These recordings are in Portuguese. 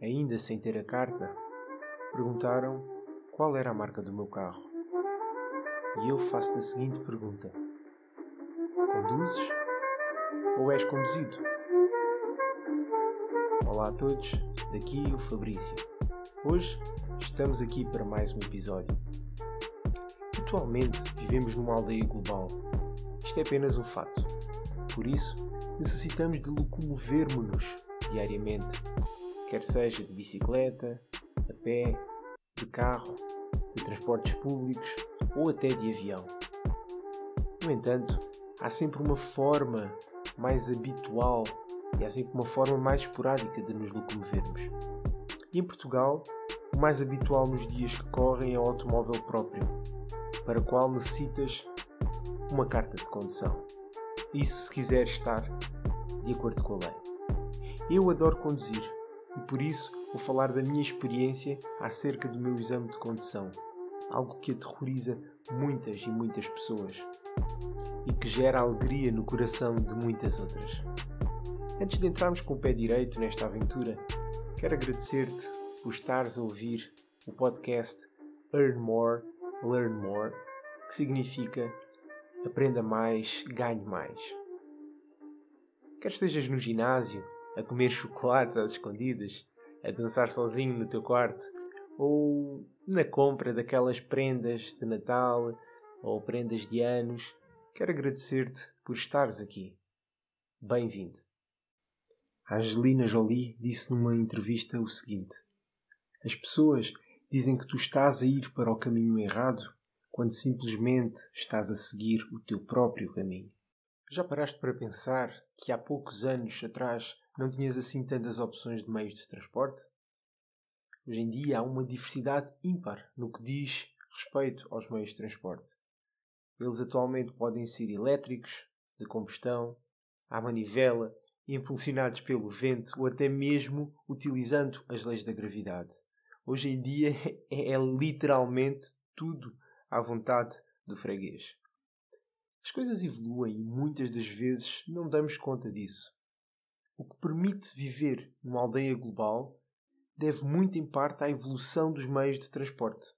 ainda sem ter a carta, perguntaram qual era a marca do meu carro. E eu faço-te a seguinte pergunta: Conduzes ou és conduzido? Olá a todos, daqui o Fabrício. Hoje estamos aqui para mais um episódio. Atualmente vivemos numa aldeia global. Isto é apenas um fato. Por isso, necessitamos de locomovermos-nos diariamente, quer seja de bicicleta, a pé, de carro, de transportes públicos ou até de avião. No entanto, há sempre uma forma mais habitual e há sempre uma forma mais esporádica de nos locomovermos. E em Portugal, o mais habitual nos dias que correm é o automóvel próprio, para o qual necessitas uma carta de condução. Isso se quiser estar de acordo com a lei. Eu adoro conduzir e por isso vou falar da minha experiência acerca do meu exame de condução, algo que aterroriza muitas e muitas pessoas e que gera alegria no coração de muitas outras. Antes de entrarmos com o pé direito nesta aventura, quero agradecer-te por estares a ouvir o podcast Earn More, Learn More, que significa aprenda mais, ganhe mais. Quer estejas no ginásio, a comer chocolates às escondidas, a dançar sozinho no teu quarto, ou na compra daquelas prendas de Natal ou prendas de anos, quero agradecer-te por estares aqui. Bem-vindo. A Angelina Jolie disse numa entrevista o seguinte: As pessoas dizem que tu estás a ir para o caminho errado quando simplesmente estás a seguir o teu próprio caminho. Já paraste para pensar que há poucos anos atrás não tinhas assim tantas opções de meios de transporte? Hoje em dia há uma diversidade ímpar no que diz respeito aos meios de transporte. Eles atualmente podem ser elétricos, de combustão, à manivela, impulsionados pelo vento ou até mesmo utilizando as leis da gravidade. Hoje em dia é, é literalmente tudo à vontade do freguês. As coisas evoluem e muitas das vezes não damos conta disso. O que permite viver numa aldeia global deve muito em parte à evolução dos meios de transporte.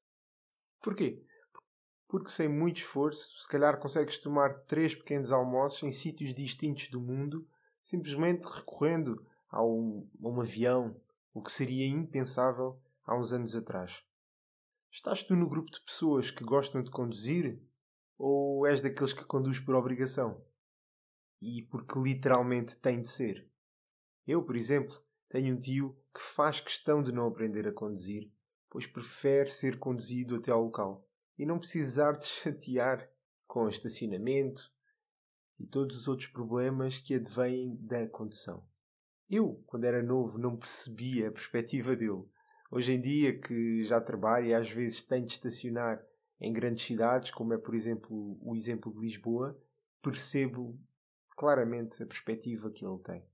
Porquê? Porque sem muito esforço, se calhar consegues tomar três pequenos almoços em sítios distintos do mundo, simplesmente recorrendo a um, a um avião, o que seria impensável há uns anos atrás. Estás tu no grupo de pessoas que gostam de conduzir ou és daqueles que conduz por obrigação? E porque literalmente tem de ser? Eu, por exemplo, tenho um tio que faz questão de não aprender a conduzir, pois prefere ser conduzido até ao local e não precisar de chatear com estacionamento e todos os outros problemas que advêm da condução. Eu, quando era novo, não percebia a perspectiva dele. Hoje em dia, que já trabalho e às vezes tenho de estacionar em grandes cidades, como é, por exemplo, o exemplo de Lisboa, percebo claramente a perspectiva que ele tem.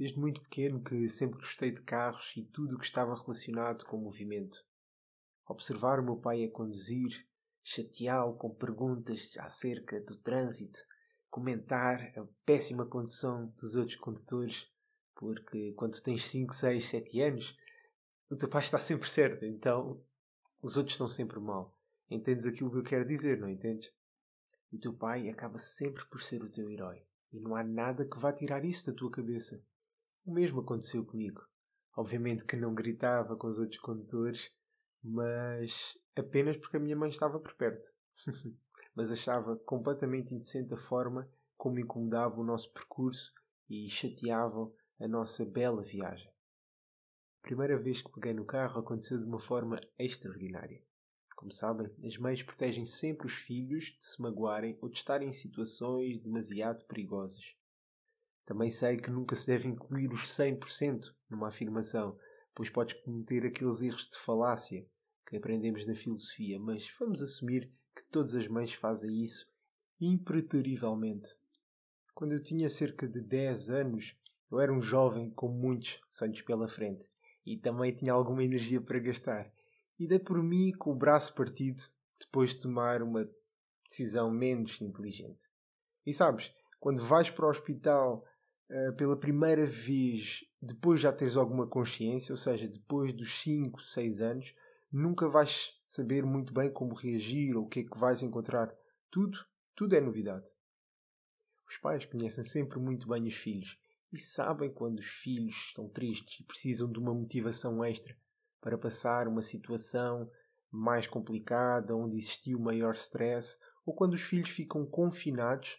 Desde muito pequeno que sempre gostei de carros e tudo o que estava relacionado com o movimento. Observar o meu pai a conduzir, chateá-lo com perguntas acerca do trânsito, comentar a péssima condução dos outros condutores, porque quando tens 5, 6, 7 anos, o teu pai está sempre certo, então os outros estão sempre mal. Entendes aquilo que eu quero dizer, não entendes? O teu pai acaba sempre por ser o teu herói. E não há nada que vá tirar isso da tua cabeça. O mesmo aconteceu comigo. Obviamente que não gritava com os outros condutores, mas apenas porque a minha mãe estava por perto. mas achava completamente indecente a forma como incomodava o nosso percurso e chateavam a nossa bela viagem. A primeira vez que peguei no carro aconteceu de uma forma extraordinária. Como sabem, as mães protegem sempre os filhos de se magoarem ou de estarem em situações demasiado perigosas. Também sei que nunca se deve incluir os 100% numa afirmação, pois podes cometer aqueles erros de falácia que aprendemos na filosofia, mas vamos assumir que todas as mães fazem isso impreterivelmente. Quando eu tinha cerca de 10 anos, eu era um jovem com muitos sonhos pela frente e também tinha alguma energia para gastar. E dei por mim com o braço partido depois de tomar uma decisão menos inteligente. E sabes, quando vais para o hospital uh, pela primeira vez depois já teres alguma consciência, ou seja, depois dos 5, 6 anos, nunca vais saber muito bem como reagir ou o que é que vais encontrar. Tudo, tudo é novidade. Os pais conhecem sempre muito bem os filhos e sabem quando os filhos estão tristes e precisam de uma motivação extra para passar uma situação mais complicada, onde existiu maior stress, ou quando os filhos ficam confinados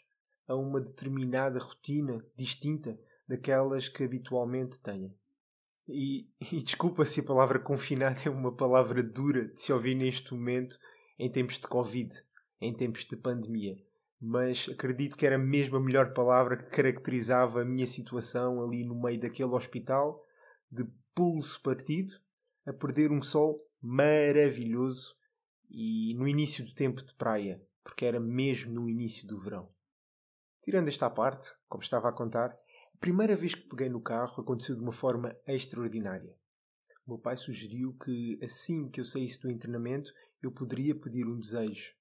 a uma determinada rotina distinta daquelas que habitualmente têm. E, e desculpa se a palavra confinado é uma palavra dura de se ouvir neste momento em tempos de Covid, em tempos de pandemia, mas acredito que era mesmo a melhor palavra que caracterizava a minha situação ali no meio daquele hospital, de pulso partido, a perder um sol maravilhoso e no início do tempo de praia, porque era mesmo no início do verão. Tirando esta parte, como estava a contar, a primeira vez que peguei no carro aconteceu de uma forma extraordinária. O meu pai sugeriu que assim que eu saísse do internamento eu poderia pedir um desejo.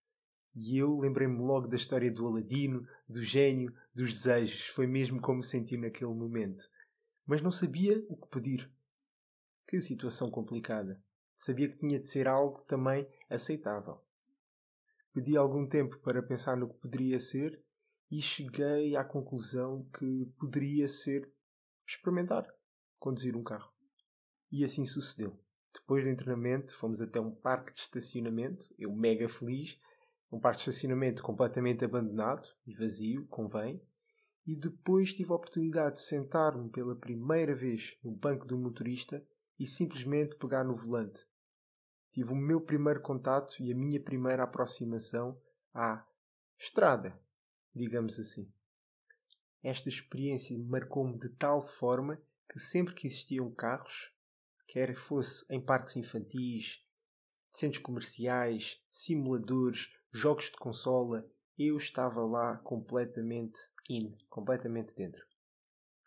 E eu lembrei-me logo da história do Aladino, do gênio, dos desejos. Foi mesmo como senti naquele momento. Mas não sabia o que pedir. Que situação complicada. Sabia que tinha de ser algo também aceitável. Pedi algum tempo para pensar no que poderia ser e cheguei à conclusão que poderia ser experimentar conduzir um carro. E assim sucedeu. Depois do treinamento, fomos até um parque de estacionamento, eu mega feliz, um parque de estacionamento completamente abandonado e vazio, convém, e depois tive a oportunidade de sentar-me pela primeira vez no banco do motorista e simplesmente pegar no volante. Tive o meu primeiro contato e a minha primeira aproximação à estrada, digamos assim. Esta experiência marcou-me de tal forma que sempre que existiam carros, quer fosse em parques infantis, centros comerciais, simuladores, jogos de consola, eu estava lá completamente in, completamente dentro.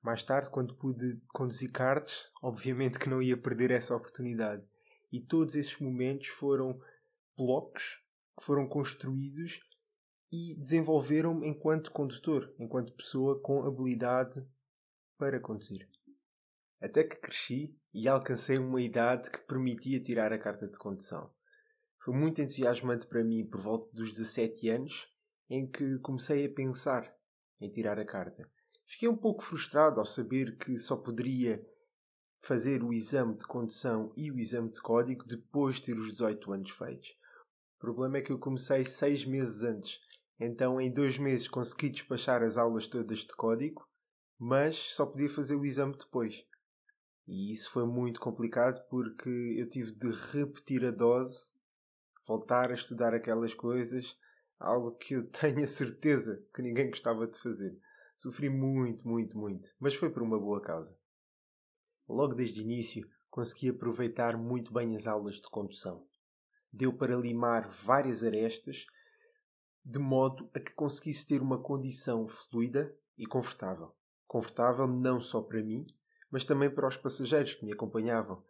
Mais tarde, quando pude conduzir karts, obviamente que não ia perder essa oportunidade. E todos esses momentos foram blocos que foram construídos e desenvolveram-me enquanto condutor, enquanto pessoa com habilidade para conduzir. Até que cresci e alcancei uma idade que permitia tirar a carta de condução. Foi muito entusiasmante para mim por volta dos 17 anos, em que comecei a pensar em tirar a carta. Fiquei um pouco frustrado ao saber que só poderia fazer o exame de condução e o exame de código depois de ter os 18 anos feitos. O problema é que eu comecei seis meses antes então, em dois meses consegui despachar as aulas todas de código, mas só podia fazer o exame depois. E isso foi muito complicado porque eu tive de repetir a dose, voltar a estudar aquelas coisas, algo que eu tenho a certeza que ninguém gostava de fazer. Sofri muito, muito, muito, mas foi por uma boa causa. Logo desde o início consegui aproveitar muito bem as aulas de condução. Deu para limar várias arestas de modo a que conseguisse ter uma condição fluida e confortável. Confortável não só para mim, mas também para os passageiros que me acompanhavam.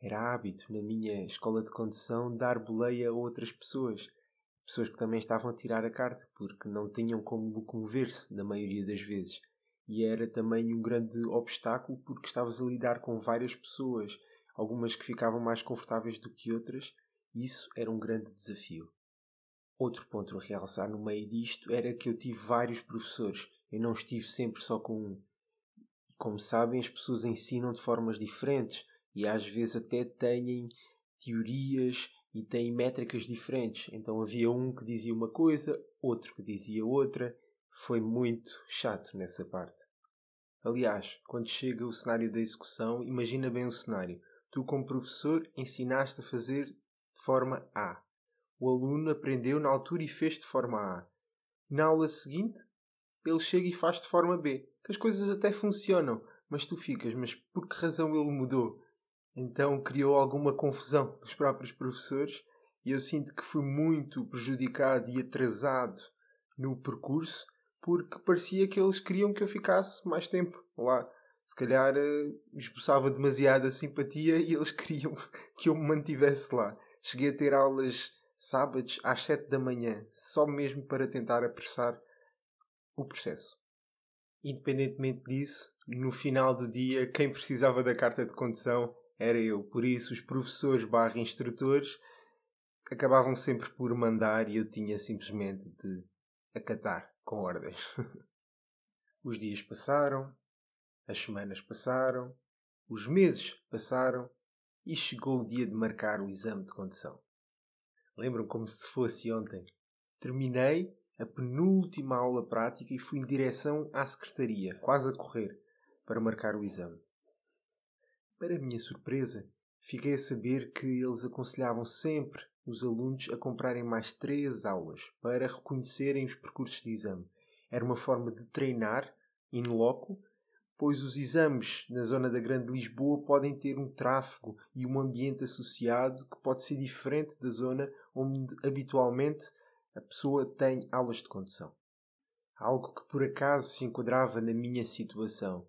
Era hábito na minha escola de condução dar boleia a outras pessoas, pessoas que também estavam a tirar a carta porque não tinham como locomover-se na maioria das vezes. E era também um grande obstáculo porque estavas a lidar com várias pessoas, algumas que ficavam mais confortáveis do que outras, e isso era um grande desafio. Outro ponto a realçar no meio disto era que eu tive vários professores. Eu não estive sempre só com um. E como sabem, as pessoas ensinam de formas diferentes e às vezes até têm teorias e têm métricas diferentes. Então havia um que dizia uma coisa, outro que dizia outra. Foi muito chato nessa parte. Aliás, quando chega o cenário da execução, imagina bem o cenário. Tu, como professor, ensinaste a fazer de forma A o aluno aprendeu na altura e fez de forma A. Na aula seguinte, ele chega e faz de forma B. Que as coisas até funcionam, mas tu ficas, mas por que razão ele mudou? Então criou alguma confusão nos próprios professores e eu sinto que fui muito prejudicado e atrasado no percurso porque parecia que eles queriam que eu ficasse mais tempo lá. Se calhar eh, esboçava demasiada simpatia e eles queriam que eu me mantivesse lá. Cheguei a ter aulas sábados às 7 da manhã, só mesmo para tentar apressar o processo. Independentemente disso, no final do dia, quem precisava da carta de condução era eu. Por isso, os professores barra instrutores acabavam sempre por mandar e eu tinha simplesmente de acatar com ordens. os dias passaram, as semanas passaram, os meses passaram e chegou o dia de marcar o exame de condução. Lembram como se fosse ontem. Terminei a penúltima aula prática e fui em direção à secretaria, quase a correr, para marcar o exame. Para minha surpresa, fiquei a saber que eles aconselhavam sempre os alunos a comprarem mais três aulas para reconhecerem os percursos de exame. Era uma forma de treinar in loco pois os exames na zona da Grande Lisboa podem ter um tráfego e um ambiente associado que pode ser diferente da zona onde habitualmente a pessoa tem aulas de condução. Algo que por acaso se enquadrava na minha situação.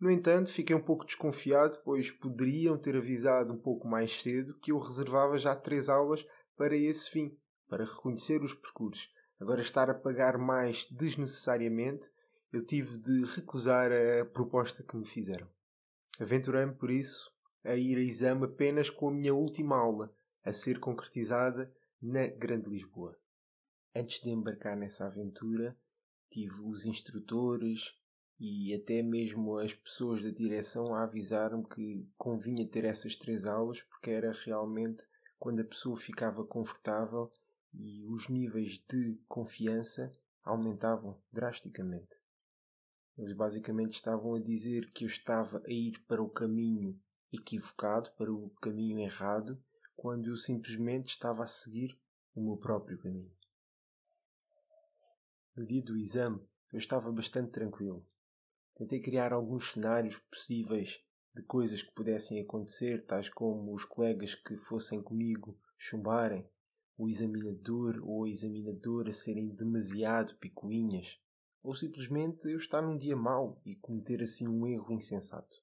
No entanto, fiquei um pouco desconfiado, pois poderiam ter avisado um pouco mais cedo que eu reservava já três aulas para esse fim, para reconhecer os percursos. Agora estar a pagar mais desnecessariamente eu tive de recusar a proposta que me fizeram. Aventurei-me, por isso, a ir a exame apenas com a minha última aula, a ser concretizada na Grande Lisboa. Antes de embarcar nessa aventura, tive os instrutores e até mesmo as pessoas da direção a avisar-me que convinha ter essas três aulas porque era realmente quando a pessoa ficava confortável e os níveis de confiança aumentavam drasticamente. Eles basicamente estavam a dizer que eu estava a ir para o caminho equivocado, para o caminho errado, quando eu simplesmente estava a seguir o meu próprio caminho. No dia do exame, eu estava bastante tranquilo. Tentei criar alguns cenários possíveis de coisas que pudessem acontecer, tais como os colegas que fossem comigo chumbarem, o examinador ou a examinadora serem demasiado picuinhas, ou simplesmente eu estar num dia mau e cometer assim um erro insensato.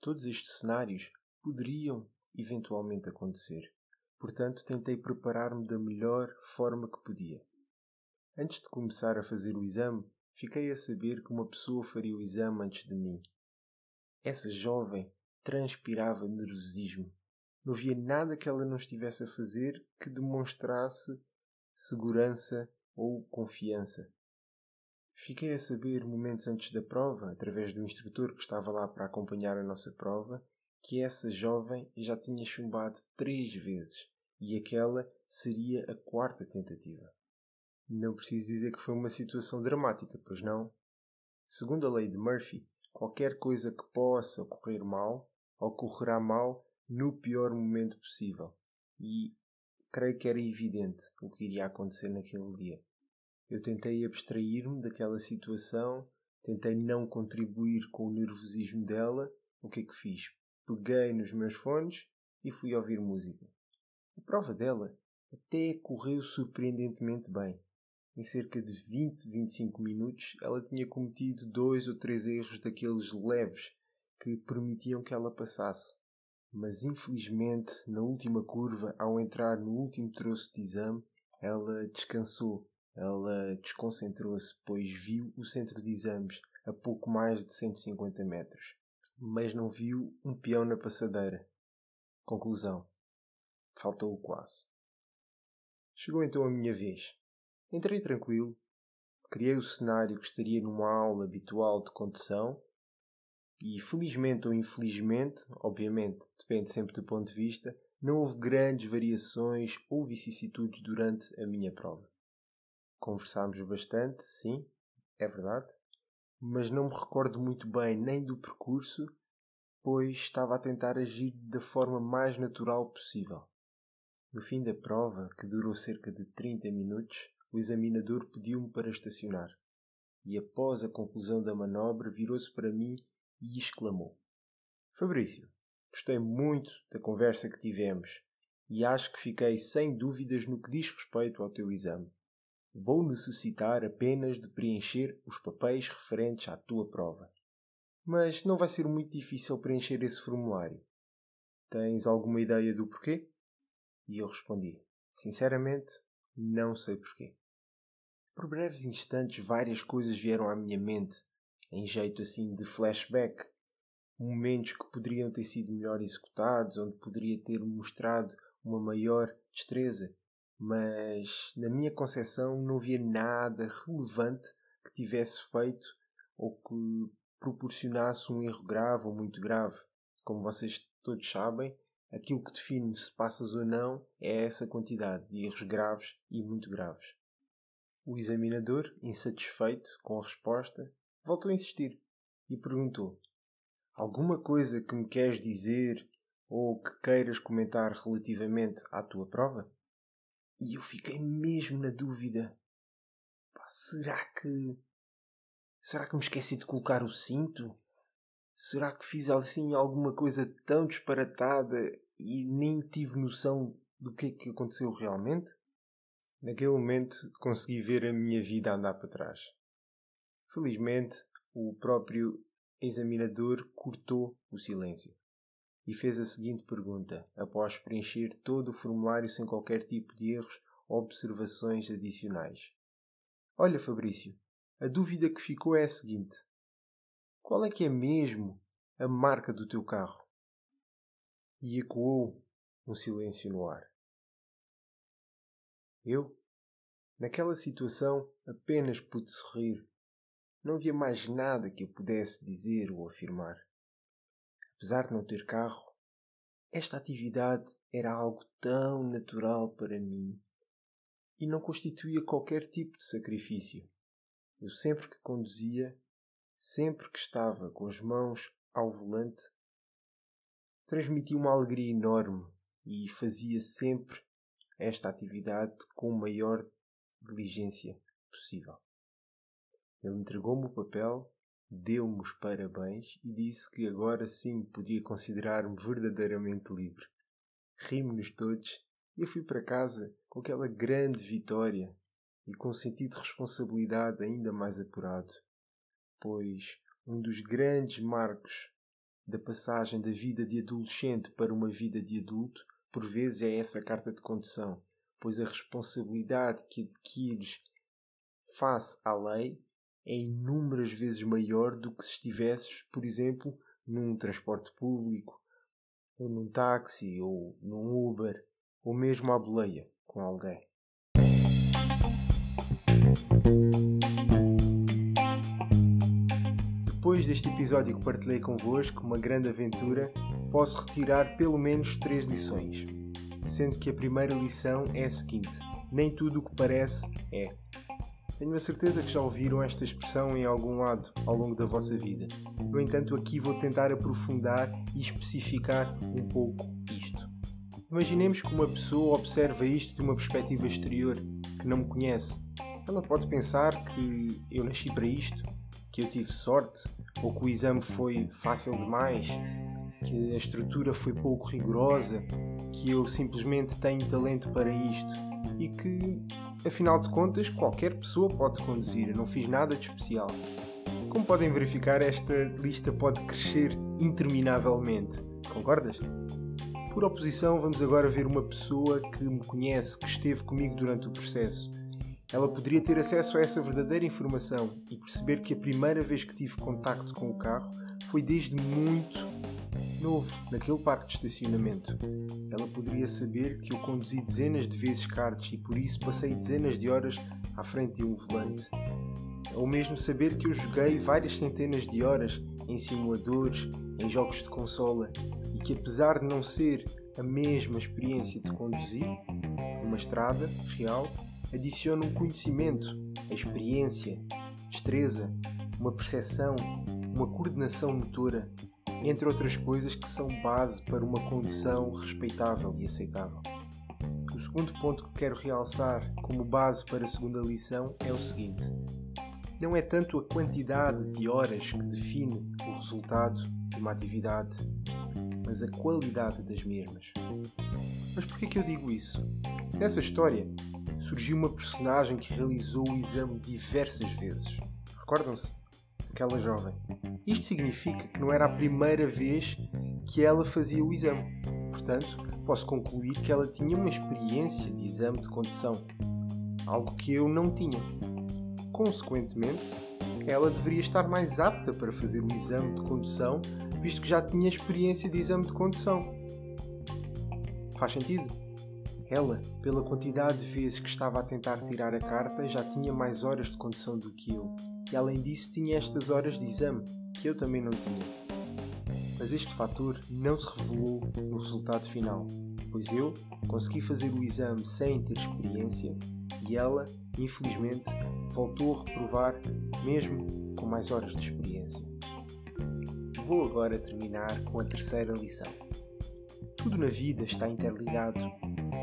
Todos estes cenários poderiam eventualmente acontecer, portanto tentei preparar-me da melhor forma que podia. Antes de começar a fazer o exame, fiquei a saber que uma pessoa faria o exame antes de mim. Essa jovem transpirava nervosismo. Não havia nada que ela não estivesse a fazer que demonstrasse segurança ou confiança. Fiquei a saber momentos antes da prova, através do instrutor que estava lá para acompanhar a nossa prova, que essa jovem já tinha chumbado três vezes e aquela seria a quarta tentativa. Não preciso dizer que foi uma situação dramática, pois não? Segundo a lei de Murphy, qualquer coisa que possa ocorrer mal, ocorrerá mal no pior momento possível. E creio que era evidente o que iria acontecer naquele dia. Eu tentei abstrair-me daquela situação, tentei não contribuir com o nervosismo dela. O que é que fiz? Peguei nos meus fones e fui ouvir música. A prova dela até correu surpreendentemente bem. Em cerca de 20, 25 minutos, ela tinha cometido dois ou três erros daqueles leves que permitiam que ela passasse. Mas infelizmente, na última curva, ao entrar no último troço de exame, ela descansou ela desconcentrou-se, pois viu o centro de exames a pouco mais de 150 metros, mas não viu um peão na passadeira. Conclusão: faltou-o quase. Chegou então a minha vez. Entrei tranquilo, criei o cenário que estaria numa aula habitual de condução e, felizmente ou infelizmente, obviamente depende sempre do ponto de vista, não houve grandes variações ou vicissitudes durante a minha prova. Conversámos bastante, sim, é verdade, mas não me recordo muito bem nem do percurso, pois estava a tentar agir da forma mais natural possível. No fim da prova, que durou cerca de 30 minutos, o examinador pediu-me para estacionar. E após a conclusão da manobra, virou-se para mim e exclamou: Fabrício, gostei muito da conversa que tivemos e acho que fiquei sem dúvidas no que diz respeito ao teu exame. Vou necessitar apenas de preencher os papéis referentes à tua prova. Mas não vai ser muito difícil preencher esse formulário. Tens alguma ideia do porquê? E eu respondi: Sinceramente, não sei porquê. Por breves instantes, várias coisas vieram à minha mente em jeito assim de flashback, momentos que poderiam ter sido melhor executados, onde poderia ter mostrado uma maior destreza, mas na minha concepção não havia nada relevante que tivesse feito ou que proporcionasse um erro grave ou muito grave. Como vocês todos sabem, aquilo que define se passas ou não é essa quantidade de erros graves e muito graves. O examinador, insatisfeito com a resposta, voltou a insistir e perguntou: Alguma coisa que me queres dizer ou que queiras comentar relativamente à tua prova? E eu fiquei mesmo na dúvida. Pá, será que. Será que me esqueci de colocar o cinto? Será que fiz assim alguma coisa tão disparatada e nem tive noção do que é que aconteceu realmente? Naquele momento consegui ver a minha vida andar para trás. Felizmente, o próprio examinador cortou o silêncio e fez a seguinte pergunta, após preencher todo o formulário sem qualquer tipo de erros ou observações adicionais. Olha, Fabrício, a dúvida que ficou é a seguinte: qual é que é mesmo a marca do teu carro? E ecoou um silêncio no ar. Eu, naquela situação, apenas pude sorrir. Não havia mais nada que eu pudesse dizer ou afirmar. Apesar de não ter carro, esta atividade era algo tão natural para mim e não constituía qualquer tipo de sacrifício. Eu sempre que conduzia, sempre que estava com as mãos ao volante, transmitia uma alegria enorme e fazia sempre esta atividade com a maior diligência possível. Ele entregou-me o papel deu-me os parabéns e disse que agora sim podia considerar-me verdadeiramente livre. Rimos-nos todos e eu fui para casa com aquela grande vitória e com um sentido de responsabilidade ainda mais apurado, pois um dos grandes marcos da passagem da vida de adolescente para uma vida de adulto, por vezes é essa carta de condução, pois a responsabilidade que adquires face à lei é inúmeras vezes maior do que se estivesses, por exemplo, num transporte público, ou num táxi, ou num Uber, ou mesmo à boleia com alguém. Depois deste episódio que partilhei convosco, uma grande aventura, posso retirar pelo menos três lições. Sendo que a primeira lição é a seguinte: nem tudo o que parece é. Tenho a certeza que já ouviram esta expressão em algum lado ao longo da vossa vida. No entanto, aqui vou tentar aprofundar e especificar um pouco isto. Imaginemos que uma pessoa observa isto de uma perspectiva exterior, que não me conhece. Ela pode pensar que eu nasci para isto, que eu tive sorte, ou que o exame foi fácil demais, que a estrutura foi pouco rigorosa, que eu simplesmente tenho talento para isto e que Afinal de contas, qualquer pessoa pode conduzir, não fiz nada de especial. Como podem verificar, esta lista pode crescer interminavelmente. Concordas? Por oposição, vamos agora ver uma pessoa que me conhece, que esteve comigo durante o processo. Ela poderia ter acesso a essa verdadeira informação e perceber que a primeira vez que tive contacto com o carro foi desde muito novo, naquele parque de estacionamento. Ela poderia saber que eu conduzi dezenas de vezes karts e por isso passei dezenas de horas à frente de um volante. Ou mesmo saber que eu joguei várias centenas de horas em simuladores, em jogos de consola e que apesar de não ser a mesma experiência de conduzir, numa estrada real, adiciona um conhecimento, a experiência, destreza, uma percepção, uma coordenação motora entre outras coisas que são base para uma condição respeitável e aceitável. O segundo ponto que quero realçar como base para a segunda lição é o seguinte: não é tanto a quantidade de horas que define o resultado de uma atividade, mas a qualidade das mesmas. Mas por que eu digo isso? Nessa história surgiu uma personagem que realizou o exame diversas vezes. Recordam-se? Aquela jovem. Isto significa que não era a primeira vez que ela fazia o exame. Portanto, posso concluir que ela tinha uma experiência de exame de condução, algo que eu não tinha. Consequentemente, ela deveria estar mais apta para fazer o exame de condução, visto que já tinha experiência de exame de condução. Faz sentido? Ela, pela quantidade de vezes que estava a tentar tirar a carta, já tinha mais horas de condução do que eu, e além disso tinha estas horas de exame, que eu também não tinha. Mas este fator não se revelou no resultado final, pois eu consegui fazer o exame sem ter experiência e ela, infelizmente, voltou a reprovar mesmo com mais horas de experiência. Vou agora terminar com a terceira lição. Tudo na vida está interligado.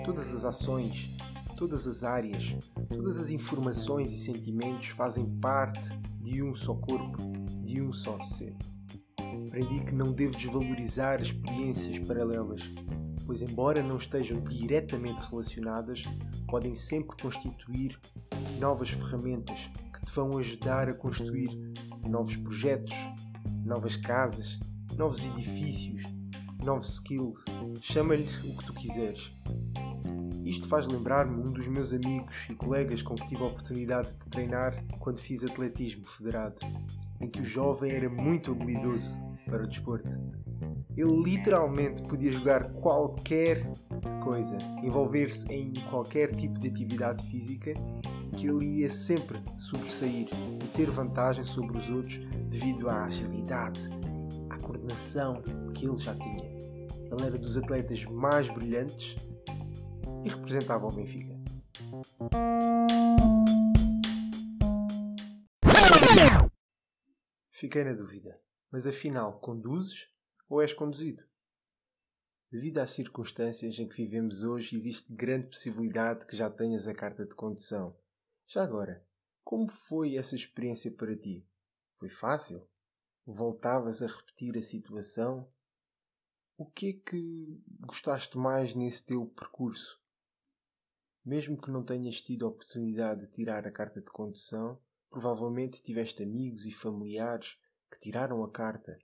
Todas as ações, todas as áreas, todas as informações e sentimentos fazem parte de um só corpo, de um só ser. Aprendi que não devo desvalorizar experiências paralelas, pois, embora não estejam diretamente relacionadas, podem sempre constituir novas ferramentas que te vão ajudar a construir novos projetos, novas casas, novos edifícios, novos skills. Chama-lhe o que tu quiseres. Isto faz lembrar-me um dos meus amigos e colegas com que tive a oportunidade de treinar quando fiz atletismo federado, em que o jovem era muito habilidoso para o desporto. Ele literalmente podia jogar qualquer coisa, envolver-se em qualquer tipo de atividade física, que ele ia sempre sobressair e ter vantagem sobre os outros devido à agilidade, à coordenação que ele já tinha. Ele era dos atletas mais brilhantes e representava o Benfica. Fiquei na dúvida, mas afinal conduzes ou és conduzido? Devido às circunstâncias em que vivemos hoje, existe grande possibilidade que já tenhas a carta de condução. Já agora, como foi essa experiência para ti? Foi fácil? Voltavas a repetir a situação? O que é que gostaste mais nesse teu percurso? Mesmo que não tenhas tido a oportunidade de tirar a carta de condução, provavelmente tiveste amigos e familiares que tiraram a carta.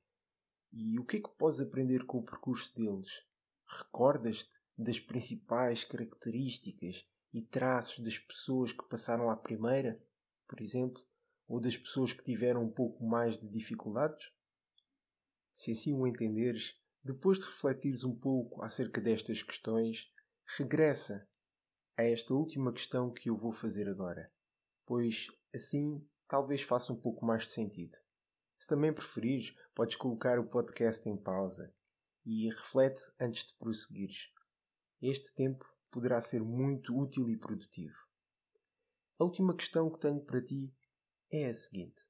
E o que é que podes aprender com o percurso deles? Recordas-te das principais características e traços das pessoas que passaram à primeira, por exemplo, ou das pessoas que tiveram um pouco mais de dificuldades? Se assim o entenderes, depois de refletires um pouco acerca destas questões, regressa a esta última questão que eu vou fazer agora, pois assim talvez faça um pouco mais de sentido. Se também preferires, podes colocar o podcast em pausa e reflete antes de prosseguires. Este tempo poderá ser muito útil e produtivo. A última questão que tenho para ti é a seguinte: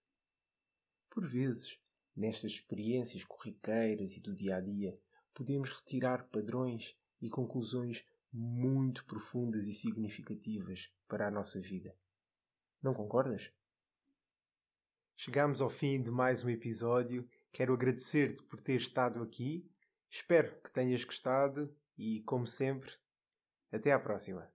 Por vezes, nestas experiências corriqueiras e do dia a dia, podemos retirar padrões e conclusões muito profundas e significativas para a nossa vida. Não concordas? Chegamos ao fim de mais um episódio. Quero agradecer-te por ter estado aqui. Espero que tenhas gostado e, como sempre, até à próxima.